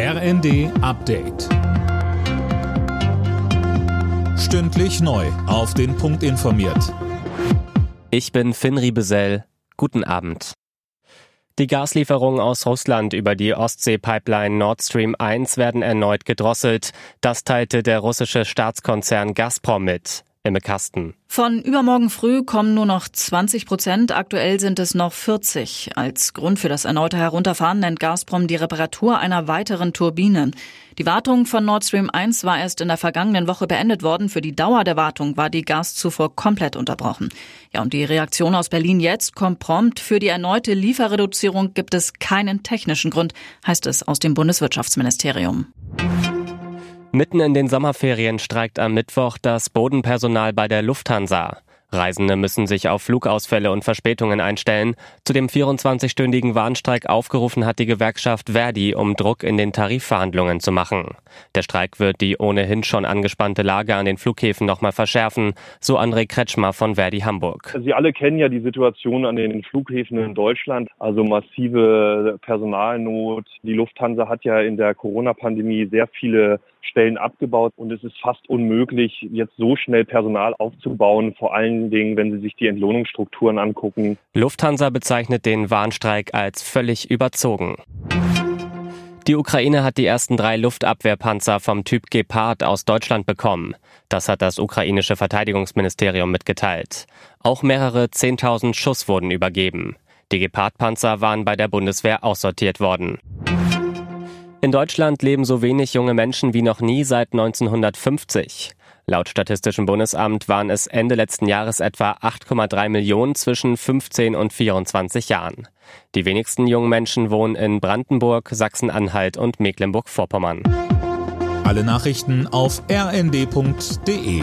RND Update. Stündlich neu. Auf den Punkt informiert. Ich bin Finn Riebesell. Guten Abend. Die Gaslieferungen aus Russland über die Ostsee-Pipeline Nord Stream 1 werden erneut gedrosselt. Das teilte der russische Staatskonzern Gazprom mit. Imme Kasten. Von übermorgen früh kommen nur noch 20 Prozent, aktuell sind es noch 40. Als Grund für das erneute Herunterfahren nennt Gazprom die Reparatur einer weiteren Turbine. Die Wartung von Nord Stream 1 war erst in der vergangenen Woche beendet worden. Für die Dauer der Wartung war die Gaszufuhr komplett unterbrochen. Ja, und die Reaktion aus Berlin jetzt kommt prompt. Für die erneute Lieferreduzierung gibt es keinen technischen Grund, heißt es aus dem Bundeswirtschaftsministerium. Mitten in den Sommerferien streikt am Mittwoch das Bodenpersonal bei der Lufthansa. Reisende müssen sich auf Flugausfälle und Verspätungen einstellen. Zu dem 24-stündigen Warnstreik aufgerufen hat die Gewerkschaft Verdi, um Druck in den Tarifverhandlungen zu machen. Der Streik wird die ohnehin schon angespannte Lage an den Flughäfen nochmal verschärfen, so André Kretschmer von Verdi Hamburg. Sie alle kennen ja die Situation an den Flughäfen in Deutschland, also massive Personalnot. Die Lufthansa hat ja in der Corona-Pandemie sehr viele Stellen abgebaut und es ist fast unmöglich, jetzt so schnell Personal aufzubauen, vor allen Dingen, wenn Sie sich die Entlohnungsstrukturen angucken. Lufthansa bezeichnet den Warnstreik als völlig überzogen. Die Ukraine hat die ersten drei Luftabwehrpanzer vom Typ Gepard aus Deutschland bekommen. Das hat das ukrainische Verteidigungsministerium mitgeteilt. Auch mehrere 10.000 Schuss wurden übergeben. Die Gepard-Panzer waren bei der Bundeswehr aussortiert worden. In Deutschland leben so wenig junge Menschen wie noch nie seit 1950. Laut Statistischem Bundesamt waren es Ende letzten Jahres etwa 8,3 Millionen zwischen 15 und 24 Jahren. Die wenigsten jungen Menschen wohnen in Brandenburg, Sachsen-Anhalt und Mecklenburg-Vorpommern. Alle Nachrichten auf rnd.de